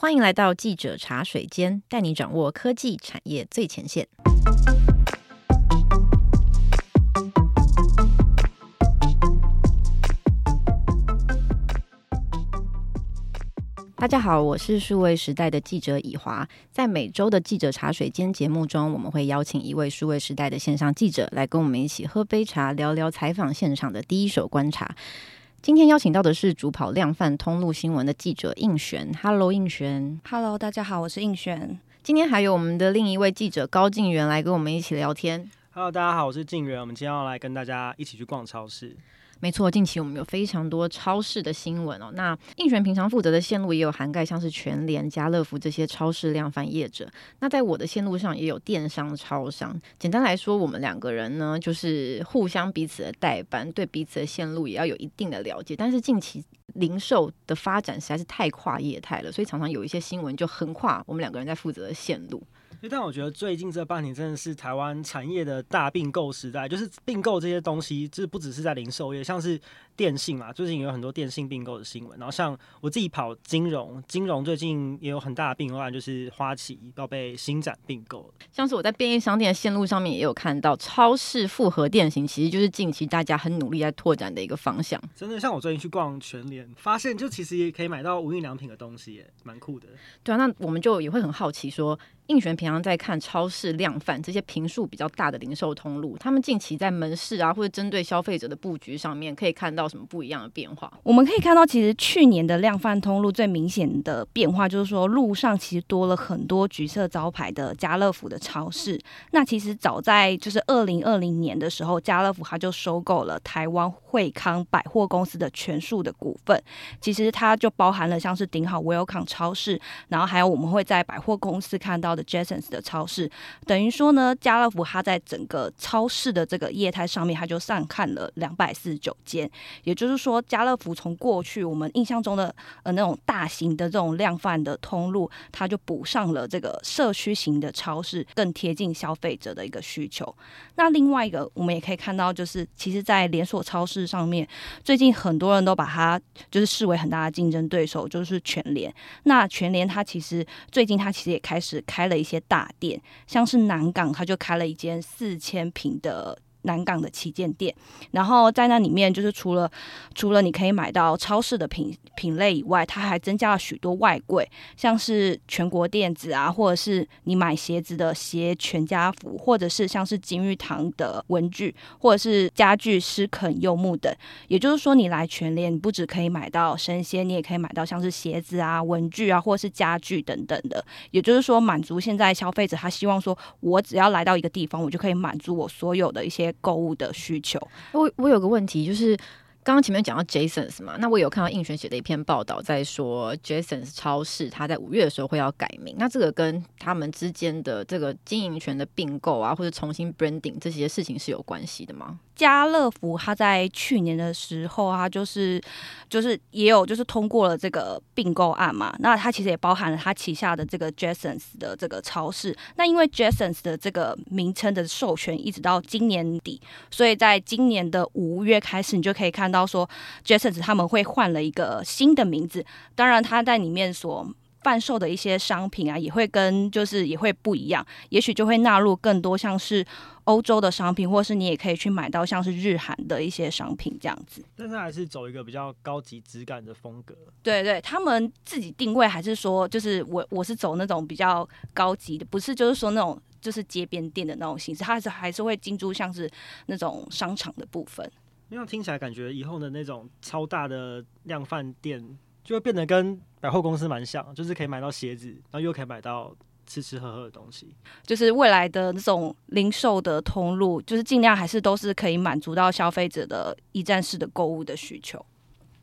欢迎来到记者茶水间，带你掌握科技产业最前线。大家好，我是数位时代的记者以华。在每周的记者茶水间节目中，我们会邀请一位数位时代的线上记者来跟我们一起喝杯茶，聊聊采访现场的第一手观察。今天邀请到的是主跑量贩通路新闻的记者应璇。Hello，应璇。Hello，大家好，我是应璇。今天还有我们的另一位记者高静媛来跟我们一起聊天。Hello，大家好，我是静源。我们今天要来跟大家一起去逛超市。没错，近期我们有非常多超市的新闻哦。那应璇平常负责的线路也有涵盖像是全联、家乐福这些超市量贩业者。那在我的线路上也有电商、超商。简单来说，我们两个人呢，就是互相彼此的代班，对彼此的线路也要有一定的了解。但是近期零售的发展实在是太跨业态了，所以常常有一些新闻就横跨我们两个人在负责的线路。但我觉得最近这半年真的是台湾产业的大并购时代，就是并购这些东西，就是不只是在零售业，像是电信嘛，最近有很多电信并购的新闻。然后像我自己跑金融，金融最近也有很大的并购案，就是花旗要被新展并购。像是我在便利商店的线路上面也有看到，超市复合店型其实就是近期大家很努力在拓展的一个方向。真的，像我最近去逛全联，发现就其实也可以买到无印良品的东西，耶，蛮酷的。对啊，那我们就也会很好奇说。应璇平常在看超市量贩这些坪数比较大的零售通路，他们近期在门市啊或者针对消费者的布局上面，可以看到什么不一样的变化？我们可以看到，其实去年的量贩通路最明显的变化，就是说路上其实多了很多橘色招牌的家乐福的超市。那其实早在就是二零二零年的时候，家乐福它就收购了台湾惠康百货公司的全数的股份。其实它就包含了像是顶好 Welcome 超市，然后还有我们会在百货公司看到的 Jasons 的超市，等于说呢，家乐福它在整个超市的这个业态上面，它就上看了两百四十九间。也就是说，家乐福从过去我们印象中的呃那种大型的这种量贩的通路，它就补上了这个社区型的超市，更贴近消费者的一个需求。那另外一个，我们也可以看到，就是其实，在连锁超市上面，最近很多人都把它就是视为很大的竞争对手，就是全联。那全联它其实最近它其实也开始开了一些大店，像是南港，他就开了一间四千平的。南港的旗舰店，然后在那里面就是除了除了你可以买到超市的品品类以外，它还增加了许多外柜，像是全国电子啊，或者是你买鞋子的鞋全家福，或者是像是金玉堂的文具，或者是家具诗肯柚木等。也就是说，你来全联，你不只可以买到生鲜，你也可以买到像是鞋子啊、文具啊，或者是家具等等的。也就是说，满足现在消费者他希望说，我只要来到一个地方，我就可以满足我所有的一些。购物的需求，我我有个问题，就是刚刚前面讲到 Jasons 嘛，那我有看到应璇写的一篇报道，在说 Jasons 超市，它在五月的时候会要改名，那这个跟他们之间的这个经营权的并购啊，或者重新 branding 这些事情是有关系的吗？家乐福，他在去年的时候，啊就是就是也有就是通过了这个并购案嘛。那它其实也包含了他旗下的这个 Jasons 的这个超市。那因为 Jasons 的这个名称的授权一直到今年底，所以在今年的五月开始，你就可以看到说 Jasons 他们会换了一个新的名字。当然，他在里面所贩售的一些商品啊，也会跟就是也会不一样，也许就会纳入更多像是欧洲的商品，或是你也可以去买到像是日韩的一些商品这样子。但是还是走一个比较高级质感的风格。对对，他们自己定位还是说，就是我我是走那种比较高级的，不是就是说那种就是街边店的那种形式，它还是还是会进驻像是那种商场的部分。那样听起来感觉以后的那种超大的量贩店。就会变得跟百货公司蛮像，就是可以买到鞋子，然后又可以买到吃吃喝喝的东西。就是未来的那种零售的通路，就是尽量还是都是可以满足到消费者的一站式的购物的需求。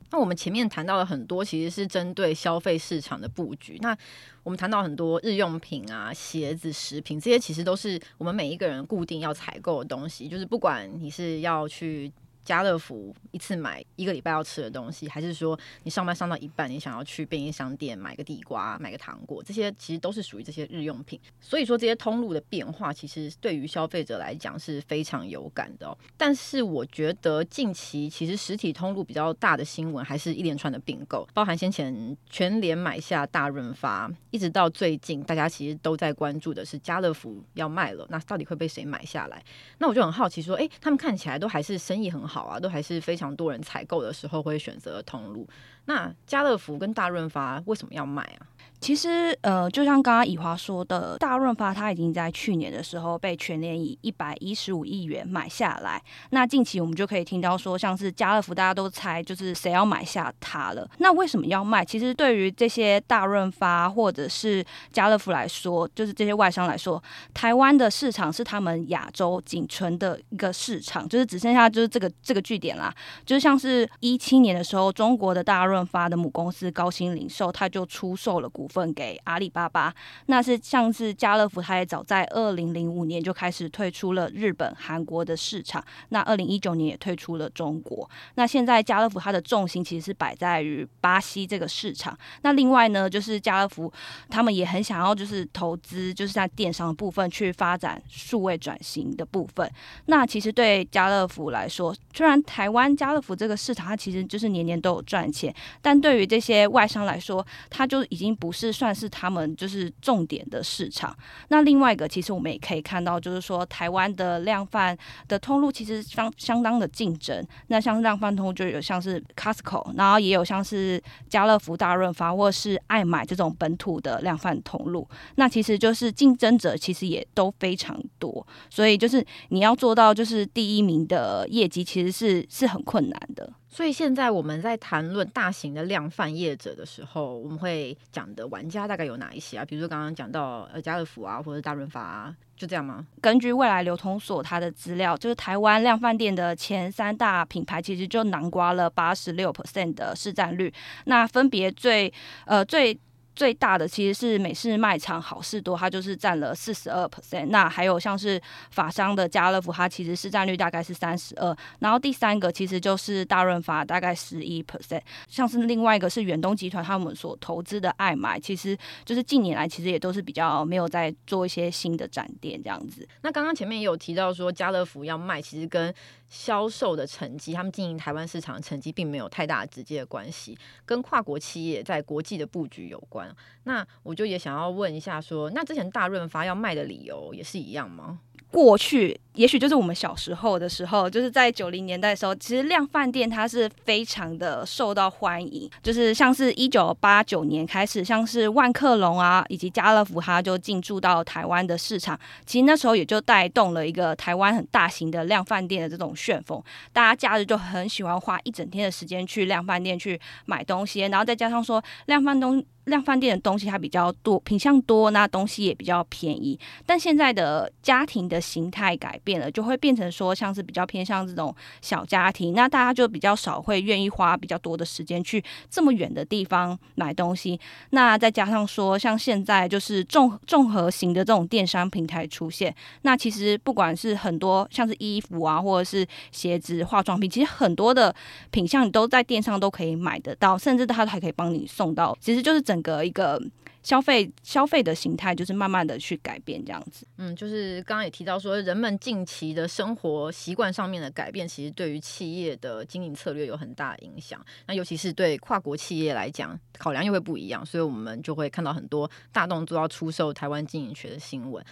那我们前面谈到了很多，其实是针对消费市场的布局。那我们谈到很多日用品啊、鞋子、食品，这些其实都是我们每一个人固定要采购的东西。就是不管你是要去。家乐福一次买一个礼拜要吃的东西，还是说你上班上到一半，你想要去便利商店买个地瓜、买个糖果，这些其实都是属于这些日用品。所以说这些通路的变化，其实对于消费者来讲是非常有感的哦。但是我觉得近期其实实体通路比较大的新闻，还是一连串的并购，包含先前全联买下大润发，一直到最近大家其实都在关注的是家乐福要卖了，那到底会被谁买下来？那我就很好奇说，诶，他们看起来都还是生意很好。好啊，都还是非常多人采购的时候会选择通路。那家乐福跟大润发为什么要卖啊？其实，呃，就像刚刚以华说的，大润发它已经在去年的时候被全联以一百一十五亿元买下来。那近期我们就可以听到说，像是家乐福，大家都猜就是谁要买下它了。那为什么要卖？其实对于这些大润发或者是家乐福来说，就是这些外商来说，台湾的市场是他们亚洲仅存的一个市场，就是只剩下就是这个这个据点啦。就是像是一七年的时候，中国的大润发的母公司高新零售，它就出售了股份。给阿里巴巴，那是像是家乐福，它也早在二零零五年就开始退出了日本、韩国的市场，那二零一九年也退出了中国。那现在家乐福它的重心其实是摆在于巴西这个市场。那另外呢，就是家乐福他们也很想要就是投资，就是在电商部分去发展数位转型的部分。那其实对家乐福来说，虽然台湾家乐福这个市场它其实就是年年都有赚钱，但对于这些外商来说，它就已经不是。算是他们就是重点的市场。那另外一个，其实我们也可以看到，就是说台湾的量贩的通路其实相相当的竞争。那像量贩通就有像是 Costco，然后也有像是家乐福、大润发或是爱买这种本土的量贩通路。那其实就是竞争者其实也都非常多，所以就是你要做到就是第一名的业绩，其实是是很困难的。所以现在我们在谈论大型的量贩业者的时候，我们会讲的玩家大概有哪一些啊？比如说刚刚讲到呃家乐福啊，或者大润发啊，就这样吗？根据未来流通所它的资料，就是台湾量贩店的前三大品牌，其实就囊括了八十六 percent 的市占率。那分别最呃最。最大的其实是美式卖场好事多，它就是占了四十二 percent。那还有像是法商的家乐福，它其实市占率大概是三十二。然后第三个其实就是大润发，大概十一 percent。像是另外一个是远东集团他们所投资的爱买，其实就是近年来其实也都是比较没有在做一些新的展店这样子。那刚刚前面也有提到说家乐福要卖，其实跟销售的成绩，他们经营台湾市场的成绩并没有太大的直接的关系，跟跨国企业在国际的布局有关。那我就也想要问一下说，说那之前大润发要卖的理由也是一样吗？过去也许就是我们小时候的时候，就是在九零年代的时候，其实量贩店它是非常的受到欢迎。就是像是一九八九年开始，像是万客隆啊，以及家乐福，它就进驻到台湾的市场。其实那时候也就带动了一个台湾很大型的量贩店的这种旋风。大家假日就很喜欢花一整天的时间去量贩店去买东西，然后再加上说量贩东。量贩店的东西它比较多，品相多，那东西也比较便宜。但现在的家庭的形态改变了，就会变成说像是比较偏向这种小家庭，那大家就比较少会愿意花比较多的时间去这么远的地方买东西。那再加上说，像现在就是综综合型的这种电商平台出现，那其实不管是很多像是衣服啊，或者是鞋子、化妆品，其实很多的品相你都在电商都可以买得到，甚至它还可以帮你送到，其实就是整。整个一个消费消费的形态，就是慢慢的去改变这样子。嗯，就是刚刚也提到说，人们近期的生活习惯上面的改变，其实对于企业的经营策略有很大影响。那尤其是对跨国企业来讲，考量又会不一样，所以我们就会看到很多大动作要出售台湾经营权的新闻。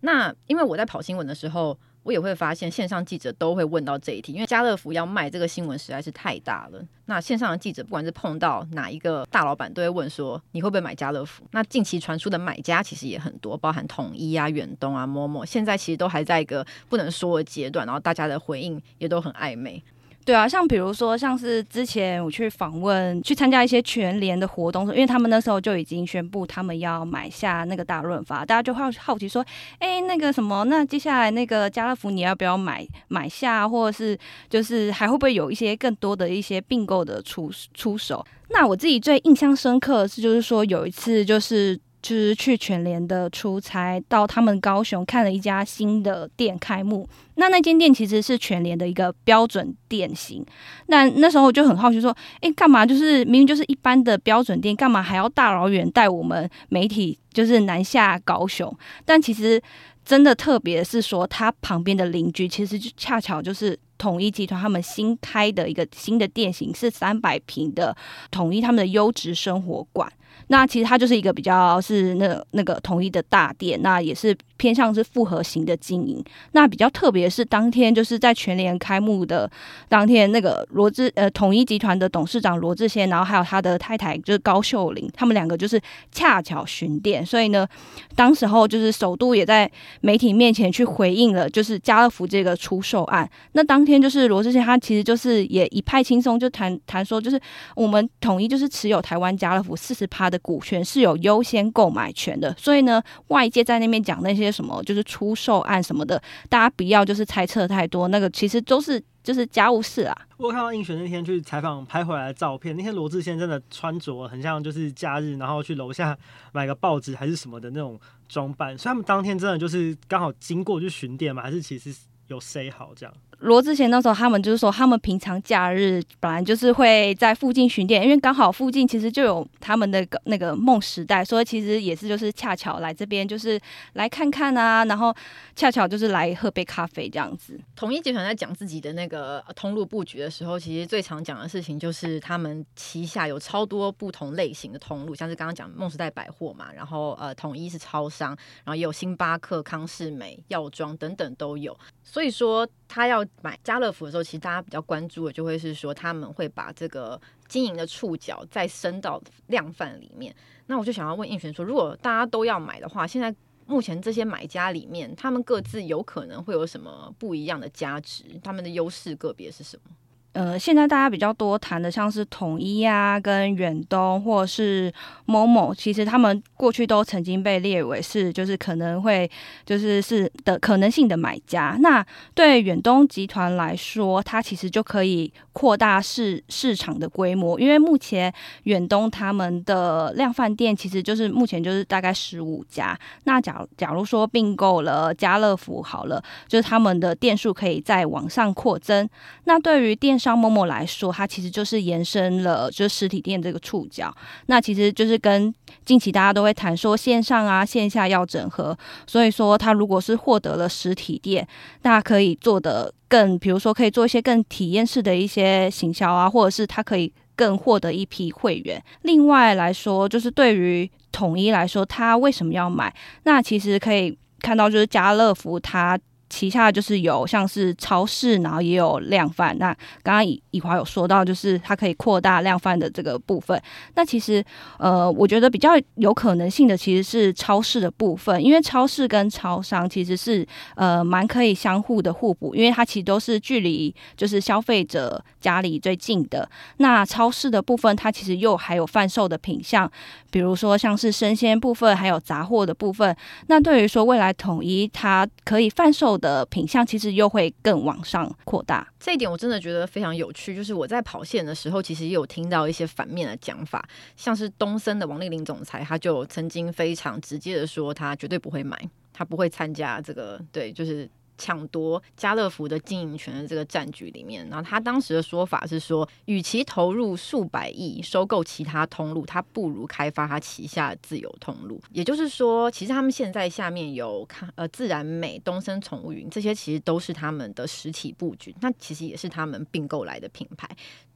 那因为我在跑新闻的时候。我也会发现线上记者都会问到这一题，因为家乐福要卖这个新闻实在是太大了。那线上的记者不管是碰到哪一个大老板，都会问说，你会不会买家乐福？那近期传出的买家其实也很多，包含统一啊、远东啊、Momo，现在其实都还在一个不能说的阶段，然后大家的回应也都很暧昧。对啊，像比如说，像是之前我去访问、去参加一些全联的活动，因为他们那时候就已经宣布他们要买下那个大润发，大家就好好奇说，哎，那个什么，那接下来那个家乐福你要不要买买下，或者是就是还会不会有一些更多的一些并购的出出手？那我自己最印象深刻的是，就是说有一次就是。就是去全联的出差，到他们高雄看了一家新的店开幕。那那间店其实是全联的一个标准店型。那那时候我就很好奇说，诶，干嘛就是明明就是一般的标准店，干嘛还要大老远带我们媒体就是南下高雄？但其实真的特别是说，他旁边的邻居其实就恰巧就是统一集团他们新开的一个新的店型，是三百平的统一他们的优质生活馆。那其实它就是一个比较是那那个统一的大店，那也是偏向是复合型的经营。那比较特别是，当天就是在全联开幕的当天，那个罗志呃统一集团的董事长罗志先，然后还有他的太太就是高秀玲，他们两个就是恰巧巡店，所以呢，当时候就是首度也在媒体面前去回应了，就是家乐福这个出售案。那当天就是罗志先他其实就是也一派轻松，就谈谈说，就是我们统一就是持有台湾家乐福四十趴的。股权是有优先购买权的，所以呢，外界在那边讲那些什么就是出售案什么的，大家不要就是猜测太多，那个其实都是就是家务事啊。我看到映璇那天去采访拍回来的照片，那天罗志先真的穿着很像就是假日，然后去楼下 买个报纸还是什么的那种装扮，所以他们当天真的就是刚好经过去巡店嘛，还是其实有 say 好这样？罗志贤那时候，他们就是说，他们平常假日本来就是会在附近巡店，因为刚好附近其实就有他们的那个梦时代，所以其实也是就是恰巧来这边就是来看看啊，然后恰巧就是来喝杯咖啡这样子。统一集团在讲自己的那个通路布局的时候，其实最常讲的事情就是他们旗下有超多不同类型的通路，像是刚刚讲梦时代百货嘛，然后呃统一是超商，然后也有星巴克、康士美、药妆等等都有，所以说他要。买家乐福的时候，其实大家比较关注的就会是说，他们会把这个经营的触角再伸到量贩里面。那我就想要问应璇说，如果大家都要买的话，现在目前这些买家里面，他们各自有可能会有什么不一样的价值？他们的优势个别是什么？呃，现在大家比较多谈的，像是统一啊，跟远东或者是某某其实他们过去都曾经被列为是，就是可能会就是是的可能性的买家。那对远东集团来说，它其实就可以扩大市市场的规模，因为目前远东他们的量贩店其实就是目前就是大概十五家。那假假如说并购了家乐福好了，就是他们的店数可以再往上扩增。那对于电商 Momo 来说，它其实就是延伸了就是实体店这个触角。那其实就是跟近期大家都会谈说线上啊线下要整合，所以说它如果是获得了实体店，那可以做的更，比如说可以做一些更体验式的一些行销啊，或者是它可以更获得一批会员。另外来说，就是对于统一来说，它为什么要买？那其实可以看到，就是家乐福它。旗下就是有像是超市，然后也有量贩。那刚刚以以华有说到，就是它可以扩大量贩的这个部分。那其实呃，我觉得比较有可能性的其实是超市的部分，因为超市跟超商其实是呃蛮可以相互的互补，因为它其实都是距离就是消费者家里最近的。那超市的部分，它其实又还有贩售的品项，比如说像是生鲜部分，还有杂货的部分。那对于说未来统一，它可以贩售的品相其实又会更往上扩大，这一点我真的觉得非常有趣。就是我在跑线的时候，其实也有听到一些反面的讲法，像是东森的王丽玲总裁，他就曾经非常直接的说，他绝对不会买，他不会参加这个，对，就是。抢夺家乐福的经营权的这个战局里面，然后他当时的说法是说，与其投入数百亿收购其他通路，他不如开发他旗下自有通路。也就是说，其实他们现在下面有看呃自然美、东森宠物云这些，其实都是他们的实体布局，那其实也是他们并购来的品牌。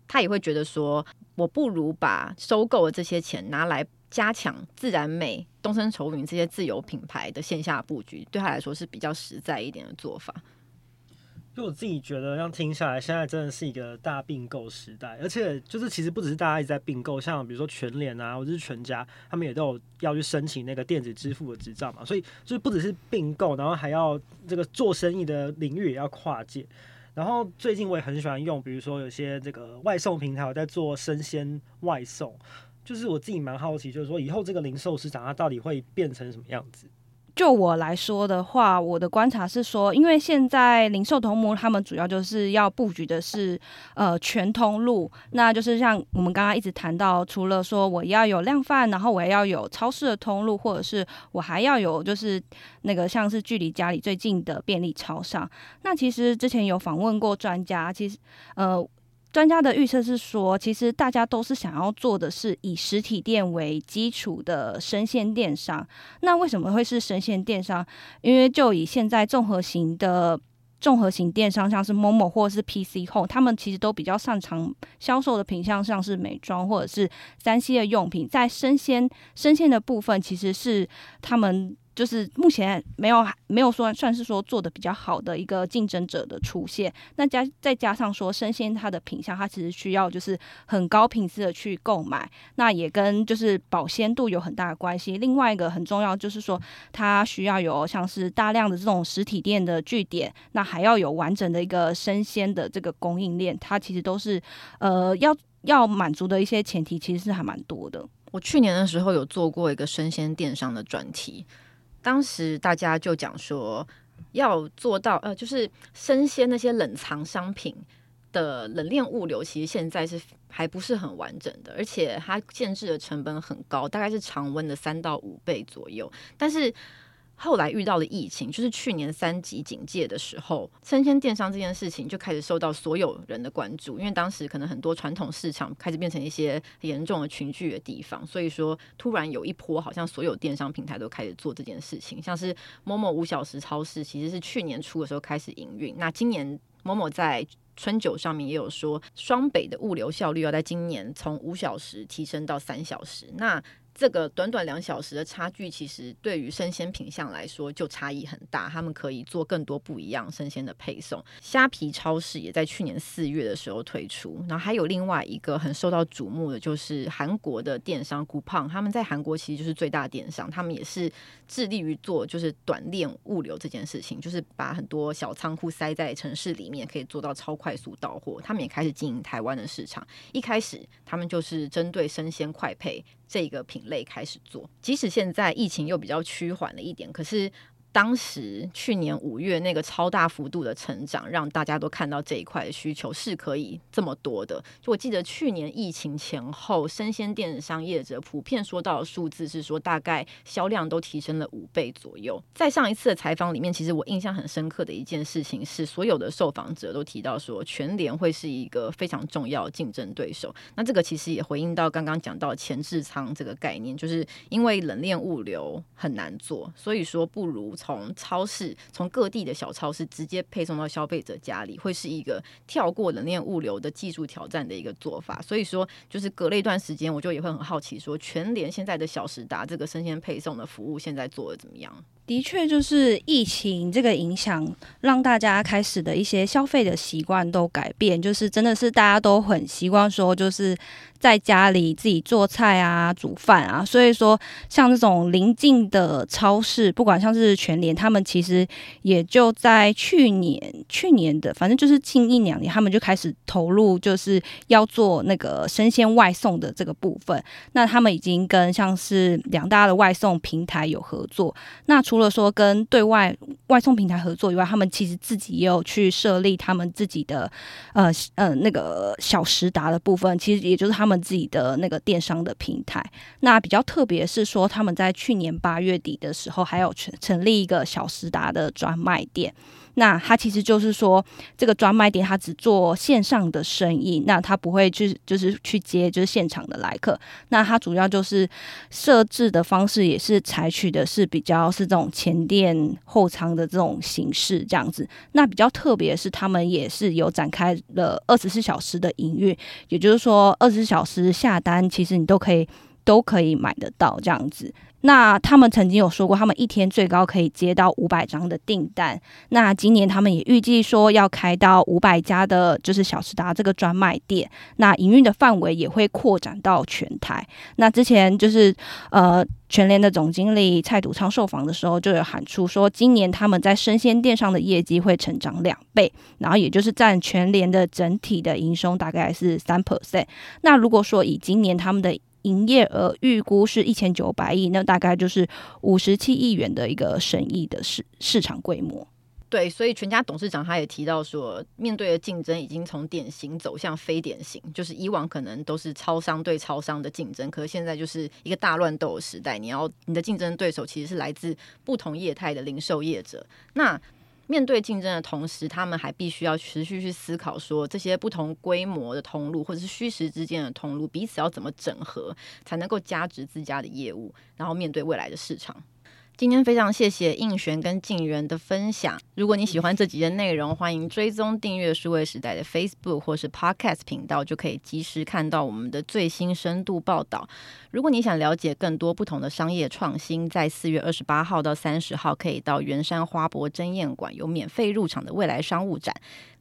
他也会觉得说，我不如把收购的这些钱拿来。加强自然美、东森愁云这些自有品牌的线下布局，对他来说是比较实在一点的做法。就我自己觉得，这样听下来，现在真的是一个大并购时代，而且就是其实不只是大家一直在并购，像比如说全联啊，或者是全家，他们也都有要去申请那个电子支付的执照嘛，所以就是不只是并购，然后还要这个做生意的领域也要跨界。然后最近我也很喜欢用，比如说有些这个外送平台我在做生鲜外送。就是我自己蛮好奇，就是说以后这个零售市场它到底会变成什么样子？就我来说的话，我的观察是说，因为现在零售通路他们主要就是要布局的是呃全通路，那就是像我们刚刚一直谈到，除了说我要有量贩，然后我要有超市的通路，或者是我还要有就是那个像是距离家里最近的便利超商。那其实之前有访问过专家，其实呃。专家的预测是说，其实大家都是想要做的是以实体店为基础的生鲜电商。那为什么会是生鲜电商？因为就以现在综合型的综合型电商，像是 Momo 或者是 PC Home，他们其实都比较擅长销售的品项，像是美妆或者是三 C 的用品。在生鲜生鲜的部分，其实是他们。就是目前没有没有说算是说做的比较好的一个竞争者的出现，那加再加上说生鲜它的品相，它其实需要就是很高品质的去购买，那也跟就是保鲜度有很大的关系。另外一个很重要就是说，它需要有像是大量的这种实体店的据点，那还要有完整的一个生鲜的这个供应链，它其实都是呃要要满足的一些前提，其实是还蛮多的。我去年的时候有做过一个生鲜电商的专题。当时大家就讲说，要做到呃，就是生鲜那些冷藏商品的冷链物流，其实现在是还不是很完整的，而且它建制的成本很高，大概是常温的三到五倍左右，但是。后来遇到了疫情，就是去年三级警戒的时候，生鲜电商这件事情就开始受到所有人的关注，因为当时可能很多传统市场开始变成一些严重的群聚的地方，所以说突然有一波，好像所有电商平台都开始做这件事情，像是某某五小时超市，其实是去年初的时候开始营运，那今年某某在春酒上面也有说，双北的物流效率要在今年从五小时提升到三小时，那。这个短短两小时的差距，其实对于生鲜品相来说就差异很大。他们可以做更多不一样生鲜的配送。虾皮超市也在去年四月的时候推出。然后还有另外一个很受到瞩目的，就是韩国的电商 Coupang，他们在韩国其实就是最大电商，他们也是致力于做就是短链物流这件事情，就是把很多小仓库塞在城市里面，可以做到超快速到货。他们也开始经营台湾的市场。一开始他们就是针对生鲜快配。这个品类开始做，即使现在疫情又比较趋缓了一点，可是。当时去年五月那个超大幅度的成长，让大家都看到这一块的需求是可以这么多的。就我记得去年疫情前后，生鲜电商业者普遍说到的数字是说，大概销量都提升了五倍左右。在上一次的采访里面，其实我印象很深刻的一件事情是，所有的受访者都提到说，全联会是一个非常重要的竞争对手。那这个其实也回应到刚刚讲到前置仓这个概念，就是因为冷链物流很难做，所以说不如。从超市，从各地的小超市直接配送到消费者家里，会是一个跳过冷链物流的技术挑战的一个做法。所以说，就是隔了一段时间，我就也会很好奇，说全联现在的小时达这个生鲜配送的服务，现在做的怎么样？的确，就是疫情这个影响，让大家开始的一些消费的习惯都改变，就是真的是大家都很习惯说，就是。在家里自己做菜啊，煮饭啊，所以说像这种临近的超市，不管像是全联，他们其实也就在去年，去年的反正就是近一两年，他们就开始投入，就是要做那个生鲜外送的这个部分。那他们已经跟像是两大的外送平台有合作。那除除了说跟对外外送平台合作以外，他们其实自己也有去设立他们自己的呃呃那个小时达的部分，其实也就是他们。自己的那个电商的平台，那比较特别是说，他们在去年八月底的时候，还有成成立一个小时达的专卖店。那他其实就是说，这个专卖店他只做线上的生意，那他不会去就是去接就是现场的来客。那他主要就是设置的方式也是采取的是比较是这种前店后仓的这种形式这样子。那比较特别是，他们也是有展开了二十四小时的营运，也就是说二十四小时下单，其实你都可以都可以买得到这样子。那他们曾经有说过，他们一天最高可以接到五百张的订单。那今年他们也预计说要开到五百家的，就是小时达这个专卖店。那营运的范围也会扩展到全台。那之前就是呃，全联的总经理蔡祖昌受访的时候就有喊出说，今年他们在生鲜店上的业绩会成长两倍，然后也就是占全联的整体的营收大概是三 percent。那如果说以今年他们的营业额预估是一千九百亿，那大概就是五十七亿元的一个生意的市市场规模。对，所以全家董事长他也提到说，面对的竞争已经从典型走向非典型，就是以往可能都是超商对超商的竞争，可是现在就是一个大乱斗的时代。你要你的竞争对手其实是来自不同业态的零售业者。那面对竞争的同时，他们还必须要持续去思考说，这些不同规模的通路或者是虚实之间的通路彼此要怎么整合，才能够加值自家的业务，然后面对未来的市场。今天非常谢谢应璇跟静媛的分享。如果你喜欢这集的内容，欢迎追踪订阅数位时代的 Facebook 或是 Podcast 频道，就可以及时看到我们的最新深度报道。如果你想了解更多不同的商业创新，在四月二十八号到三十号，可以到圆山花博争艳馆有免费入场的未来商务展，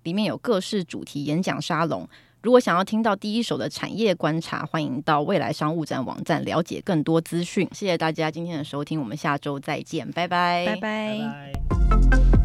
里面有各式主题演讲沙龙。如果想要听到第一手的产业观察，欢迎到未来商务站网站了解更多资讯。谢谢大家今天的收听，我们下周再见，拜拜。拜拜。